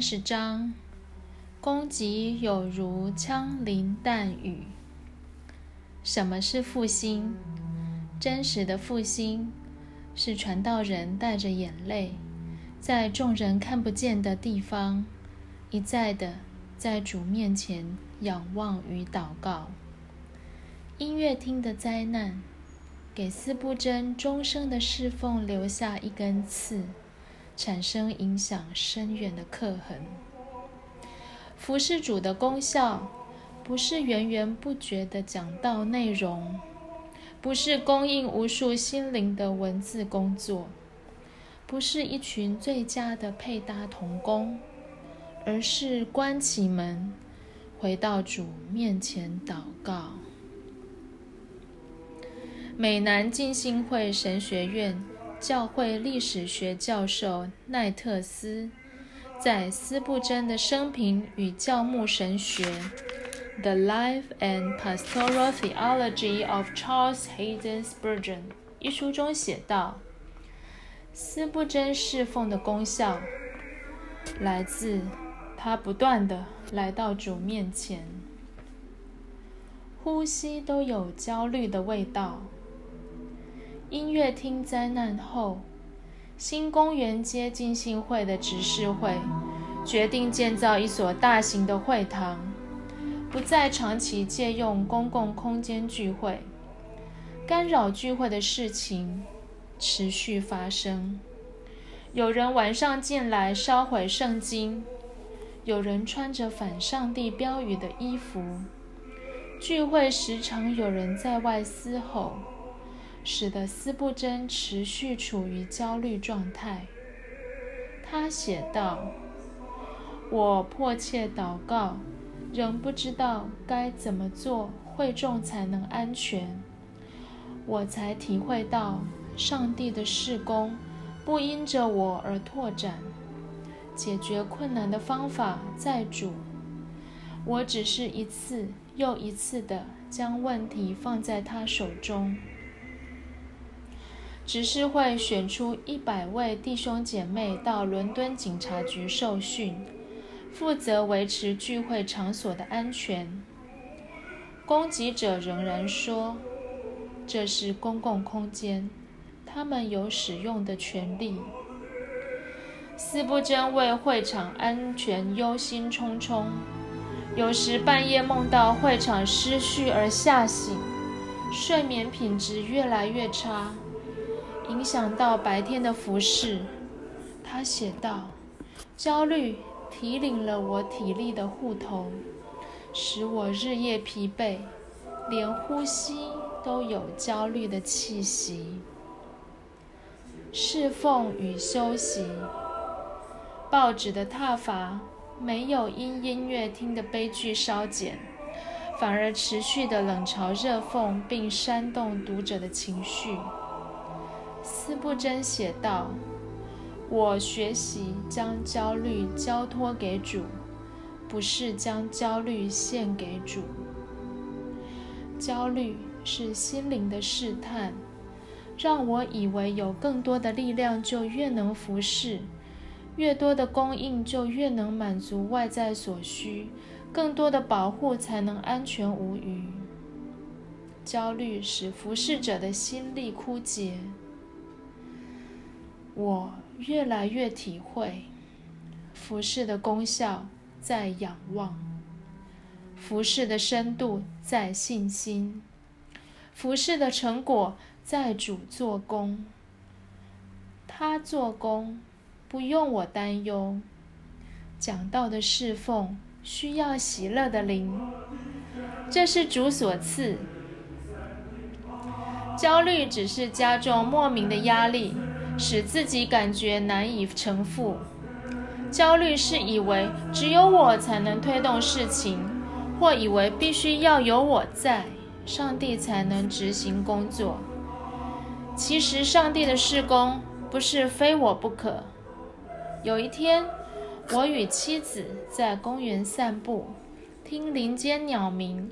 十章，攻击有如枪林弹雨。什么是复兴？真实的复兴是传道人带着眼泪，在众人看不见的地方，一再的在主面前仰望与祷告。音乐厅的灾难，给斯布真终生的侍奉留下一根刺。产生影响深远的刻痕。服侍主的功效，不是源源不绝的讲道内容，不是供应无数心灵的文字工作，不是一群最佳的配搭童工，而是关起门，回到主面前祷告。美南浸信会神学院。教会历史学教授奈特斯在斯布真的生平与教牧神学《The Life and Pastoral Theology of Charles Hayden Spurgeon》一书中写道：“斯布珍侍奉的功效来自他不断的来到主面前，呼吸都有焦虑的味道。”音乐厅灾难后，新公园街浸信会的执事会决定建造一所大型的会堂，不再长期借用公共空间聚会。干扰聚会的事情持续发生，有人晚上进来烧毁圣经，有人穿着反上帝标语的衣服。聚会时常有人在外嘶吼。使得斯布真持续处于焦虑状态。他写道：“我迫切祷告，仍不知道该怎么做，会众才能安全。我才体会到，上帝的事工不因着我而拓展，解决困难的方法在主。我只是一次又一次的将问题放在他手中。”执事会选出一百位弟兄姐妹到伦敦警察局受训，负责维持聚会场所的安全。攻击者仍然说，这是公共空间，他们有使用的权利。四不真为会场安全忧心忡忡，有时半夜梦到会场失序而吓醒，睡眠品质越来越差。影响到白天的服饰，他写道：“焦虑提领了我体力的护头，使我日夜疲惫，连呼吸都有焦虑的气息。”侍奉与休息，报纸的挞伐没有因音乐厅的悲剧稍减，反而持续的冷嘲热讽，并煽动读者的情绪。斯布真写道：“我学习将焦虑交托给主，不是将焦虑献给主。焦虑是心灵的试探，让我以为有更多的力量就越能服侍，越多的供应就越能满足外在所需，更多的保护才能安全无虞。焦虑使服侍者的心力枯竭。”我越来越体会，服饰的功效在仰望，服饰的深度在信心，服饰的成果在主做工。他做工不用我担忧，讲道的侍奉需要喜乐的灵，这是主所赐。焦虑只是加重莫名的压力。使自己感觉难以承负，焦虑是以为只有我才能推动事情，或以为必须要有我在，上帝才能执行工作。其实，上帝的事工不是非我不可。有一天，我与妻子在公园散步，听林间鸟鸣，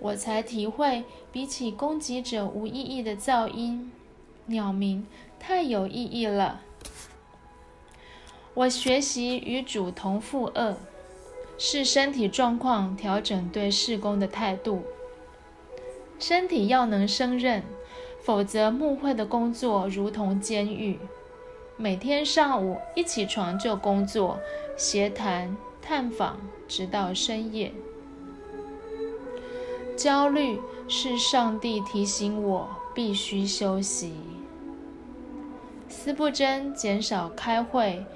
我才体会，比起攻击者无意义的噪音，鸟鸣。太有意义了！我学习与主同负恶，视身体状况调整对事工的态度。身体要能胜任，否则牧会的工作如同监狱。每天上午一起床就工作、协谈、探访，直到深夜。焦虑是上帝提醒我必须休息。斯布真减少开会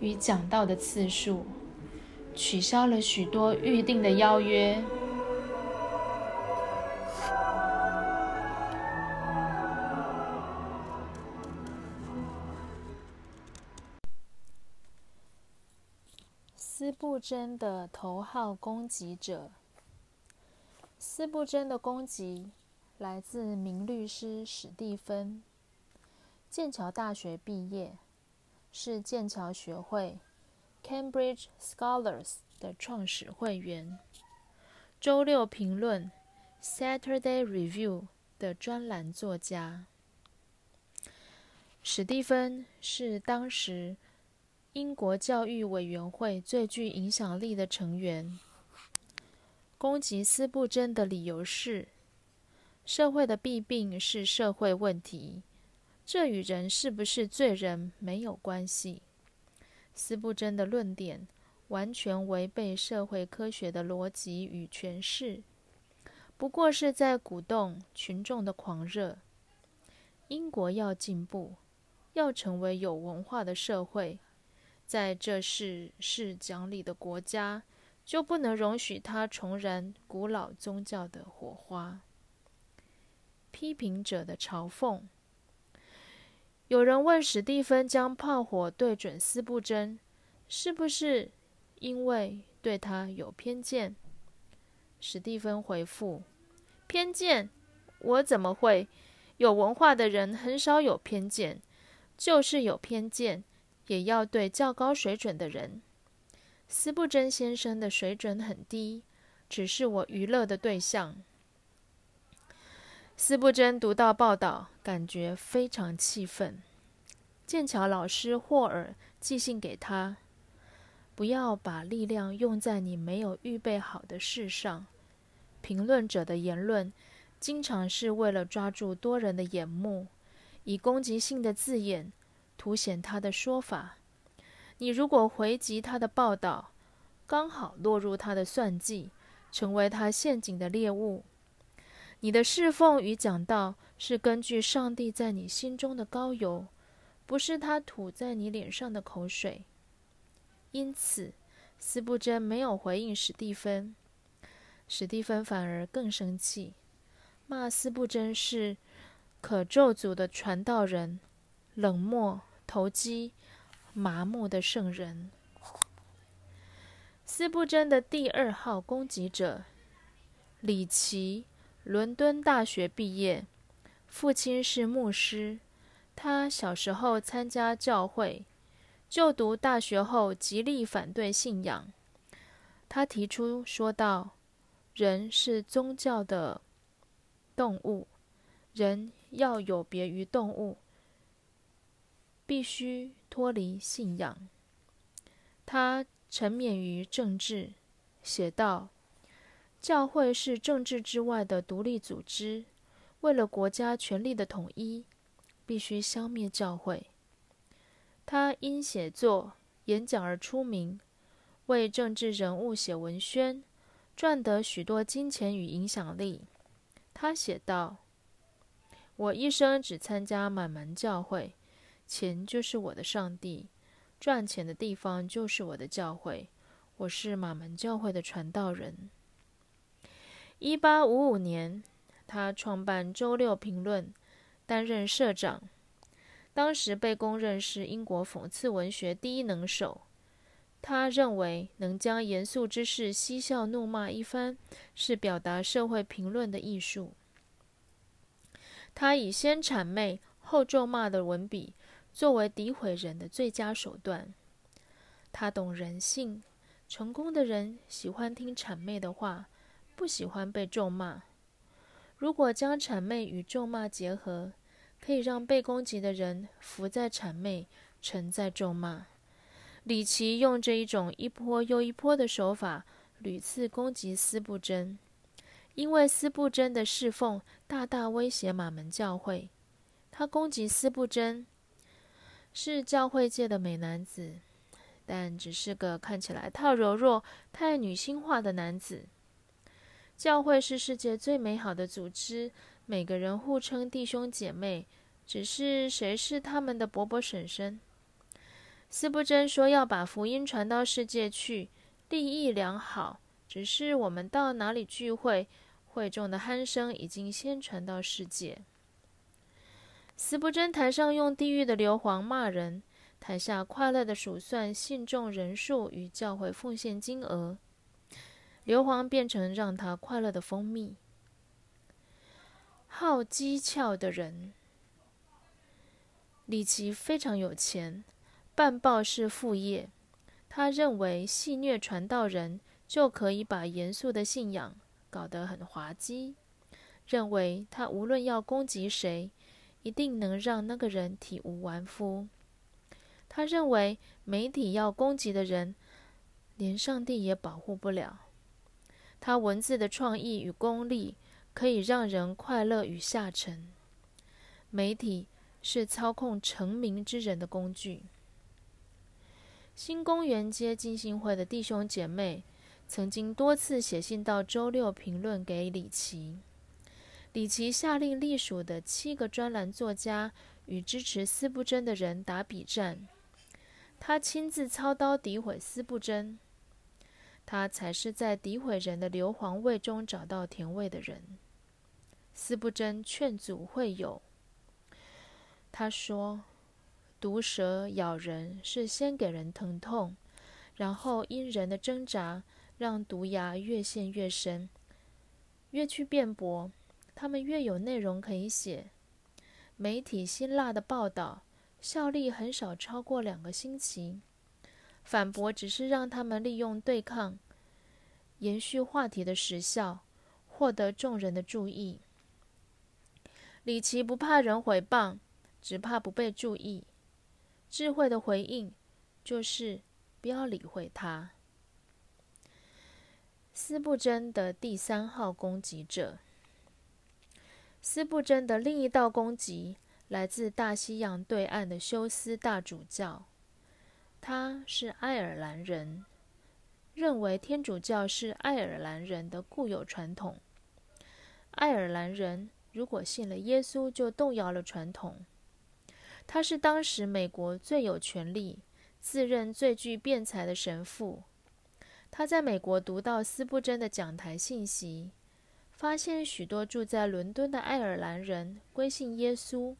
与讲道的次数，取消了许多预定的邀约。斯布真的头号攻击者。斯布真的攻击来自名律师史蒂芬，剑桥大学毕业，是剑桥学会 （Cambridge Scholars） 的创始会员，周六评论 （Saturday Review） 的专栏作家。史蒂芬是当时。英国教育委员会最具影响力的成员攻击斯布真的理由是：社会的弊病是社会问题，这与人是不是罪人没有关系。斯布真的论点完全违背社会科学的逻辑与诠释，不过是在鼓动群众的狂热。英国要进步，要成为有文化的社会。在这世是讲理的国家，就不能容许他重燃古老宗教的火花。批评者的嘲讽。有人问史蒂芬将炮火对准斯布真，是不是因为对他有偏见？史蒂芬回复：偏见？我怎么会？有文化的人很少有偏见，就是有偏见。也要对较高水准的人。斯布真先生的水准很低，只是我娱乐的对象。斯布真读到报道，感觉非常气愤。剑桥老师霍尔寄信给他：不要把力量用在你没有预备好的事上。评论者的言论经常是为了抓住多人的眼目，以攻击性的字眼。凸显他的说法。你如果回击他的报道，刚好落入他的算计，成为他陷阱的猎物。你的侍奉与讲道是根据上帝在你心中的高油，不是他吐在你脸上的口水。因此，斯布真没有回应史蒂芬，史蒂芬反而更生气，骂斯布真是可咒诅的传道人。冷漠、投机、麻木的圣人，斯布真的第二号攻击者李奇，伦敦大学毕业，父亲是牧师。他小时候参加教会，就读大学后极力反对信仰。他提出说道：“人是宗教的动物，人要有别于动物。”必须脱离信仰。他沉湎于政治，写道：“教会是政治之外的独立组织，为了国家权力的统一，必须消灭教会。”他因写作、演讲而出名，为政治人物写文宣，赚得许多金钱与影响力。他写道：“我一生只参加满门教会。”钱就是我的上帝，赚钱的地方就是我的教会。我是满门教会的传道人。一八五五年，他创办《周六评论》，担任社长。当时被公认是英国讽刺文学第一能手。他认为，能将严肃之事嬉笑怒骂一番，是表达社会评论的艺术。他以先谄媚后咒骂的文笔。作为诋毁人的最佳手段，他懂人性。成功的人喜欢听谄媚的话，不喜欢被咒骂。如果将谄媚与咒骂结合，可以让被攻击的人伏在谄媚，沉在咒骂。李奇用这一种一波又一波的手法，屡次攻击司布真，因为司布真的侍奉大大威胁马门教会。他攻击司布真，是教会界的美男子，但只是个看起来太柔弱、太女性化的男子。教会是世界最美好的组织，每个人互称弟兄姐妹，只是谁是他们的伯伯婶婶？斯布真说要把福音传到世界去，利益良好，只是我们到哪里聚会，会众的鼾声已经先传到世界。斯布真台上用地狱的硫磺骂人，台下快乐的数算信众人数与教会奉献金额。硫磺变成让他快乐的蜂蜜。好机巧的人，李奇非常有钱，办报是副业。他认为戏谑传道人就可以把严肃的信仰搞得很滑稽，认为他无论要攻击谁，一定能让那个人体无完肤。他认为媒体要攻击的人，连上帝也保护不了。他文字的创意与功力可以让人快乐与下沉。媒体是操控成名之人的工具。新公园街金星会的弟兄姐妹曾经多次写信到周六评论给李奇。李奇下令隶属的七个专栏作家与支持司布真的人打比战。他亲自操刀诋毁司布真。他才是在诋毁人的硫磺味中找到甜味的人。斯不真劝阻会友。他说：“毒蛇咬人是先给人疼痛，然后因人的挣扎，让毒牙越陷越深。越去辩驳，他们越有内容可以写。媒体辛辣的报道，效力很少超过两个星期。”反驳只是让他们利用对抗，延续话题的时效，获得众人的注意。李奇不怕人毁谤，只怕不被注意。智慧的回应就是不要理会他。斯布真的第三号攻击者，斯布真的另一道攻击来自大西洋对岸的休斯大主教。他是爱尔兰人，认为天主教是爱尔兰人的固有传统。爱尔兰人如果信了耶稣，就动摇了传统。他是当时美国最有权力、自认最具辩才的神父。他在美国读到斯布真的讲台信息，发现许多住在伦敦的爱尔兰人归信耶稣。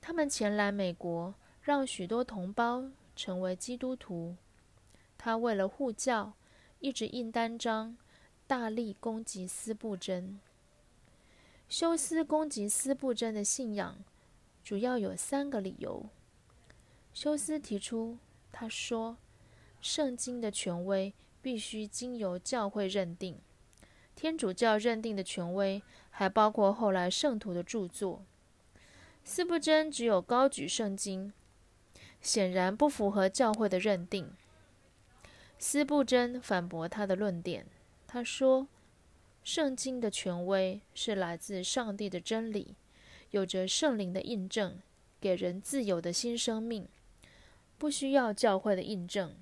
他们前来美国，让许多同胞。成为基督徒，他为了护教，一直印单张，大力攻击斯布真。休斯攻击斯布真的信仰，主要有三个理由。休斯提出，他说，圣经的权威必须经由教会认定，天主教认定的权威还包括后来圣徒的著作。斯布真只有高举圣经。显然不符合教会的认定。斯布真反驳他的论点，他说：“圣经的权威是来自上帝的真理，有着圣灵的印证，给人自由的新生命，不需要教会的印证。”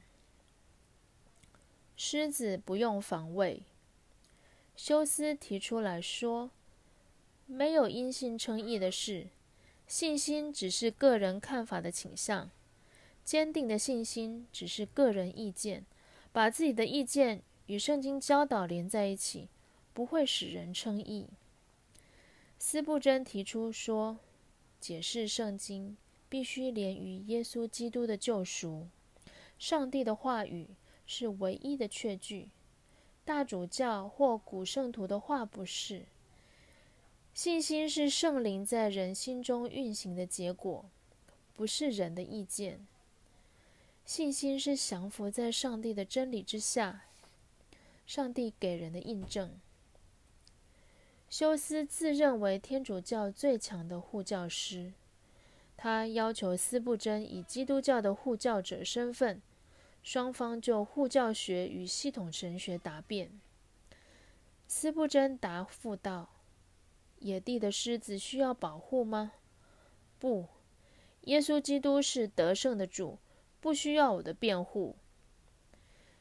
狮子不用防卫。休斯提出来说：“没有因信称义的事，信心只是个人看法的倾向。”坚定的信心只是个人意见，把自己的意见与圣经教导连在一起，不会使人称义。斯布真提出说，解释圣经必须连于耶稣基督的救赎，上帝的话语是唯一的确据，大主教或古圣徒的话不是。信心是圣灵在人心中运行的结果，不是人的意见。信心是降服在上帝的真理之下，上帝给人的印证。休斯自认为天主教最强的护教师，他要求斯布真以基督教的护教者身份，双方就护教学与系统神学答辩。斯布真答复道：“野地的狮子需要保护吗？不，耶稣基督是得胜的主，不需要我的辩护。”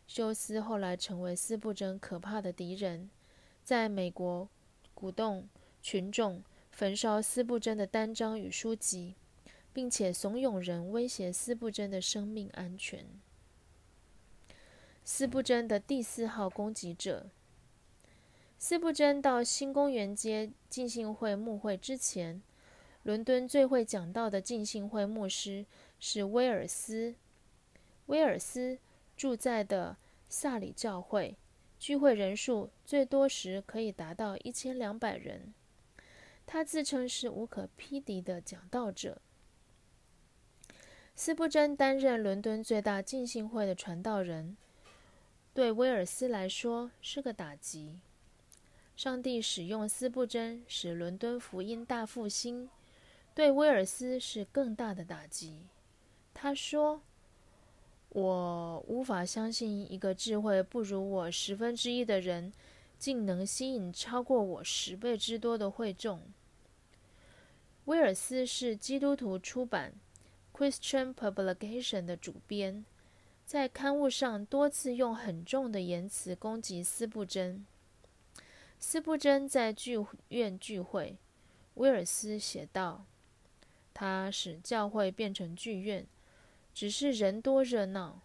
休斯后来成为斯布真可怕的敌人，在美国鼓动群众焚烧斯布真的单章与书籍。并且怂恿人威胁斯布真的生命安全。斯布真的第四号攻击者。斯布真到新公园街浸信会牧会之前，伦敦最会讲道的浸信会牧师是威尔斯。威尔斯住在的萨里教会，聚会人数最多时可以达到一千两百人。他自称是无可匹敌的讲道者。斯布真担任伦敦最大浸信会的传道人，对威尔斯来说是个打击。上帝使用斯布真使伦敦福音大复兴，对威尔斯是更大的打击。他说：“我无法相信一个智慧不如我十分之一的人，竟能吸引超过我十倍之多的会众。”威尔斯是基督徒出版。Christian Publication 的主编在刊物上多次用很重的言辞攻击斯布真。斯布真在剧院聚会，威尔斯写道：“他使教会变成剧院，只是人多热闹。”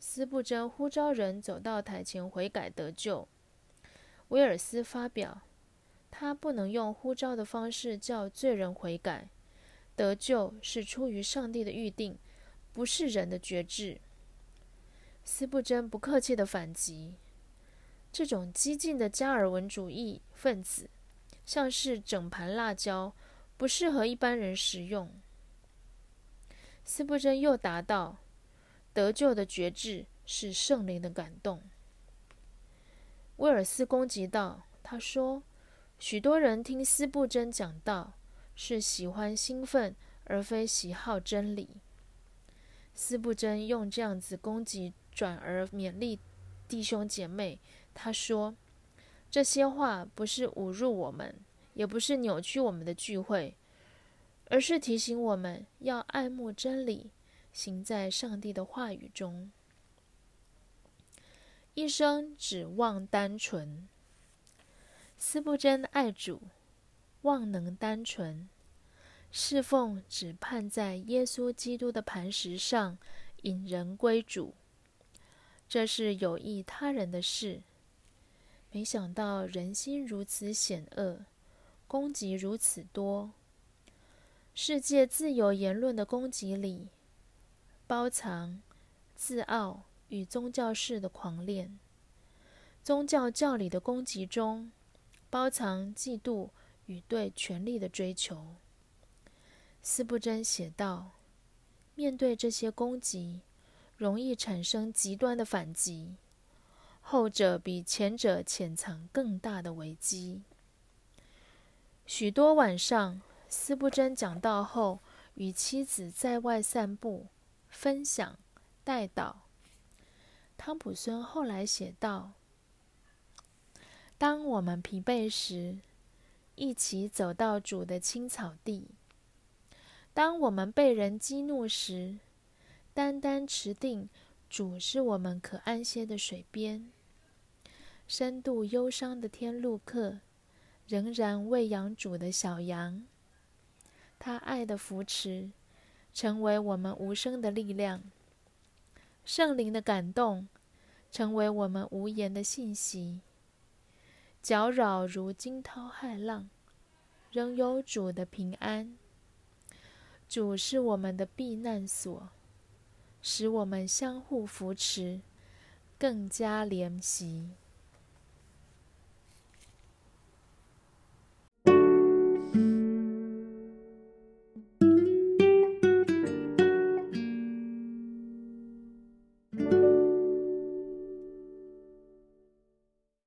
斯布真呼召人走到台前悔改得救。威尔斯发表：“他不能用呼召的方式叫罪人悔改。”得救是出于上帝的预定，不是人的觉志。斯布真不客气的反击：这种激进的加尔文主义分子，像是整盘辣椒，不适合一般人食用。斯布真又答道：得救的觉志是圣灵的感动。威尔斯攻击道：他说，许多人听斯布真讲道。是喜欢兴奋，而非喜好真理。斯布真用这样子攻击，转而勉励弟兄姐妹。他说：“这些话不是侮辱我们，也不是扭曲我们的聚会，而是提醒我们要爱慕真理，行在上帝的话语中。一生指望单纯。思不真爱主。”望能单纯，侍奉只盼在耶稣基督的磐石上引人归主，这是有益他人的事。没想到人心如此险恶，攻击如此多。世界自由言论的攻击里，包藏自傲与宗教式的狂恋；宗教教理的攻击中，包藏嫉妒。与对权力的追求，斯布真写道：“面对这些攻击，容易产生极端的反击，后者比前者潜藏更大的危机。”许多晚上，斯布真讲道后，与妻子在外散步、分享、带导。汤普森后来写道：“当我们疲惫时。”一起走到主的青草地。当我们被人激怒时，单单持定主是我们可安歇的水边。深度忧伤的天路客，仍然喂养主的小羊。他爱的扶持，成为我们无声的力量。圣灵的感动，成为我们无言的信息。搅扰如惊涛骇浪，仍有主的平安。主是我们的避难所，使我们相互扶持，更加怜惜。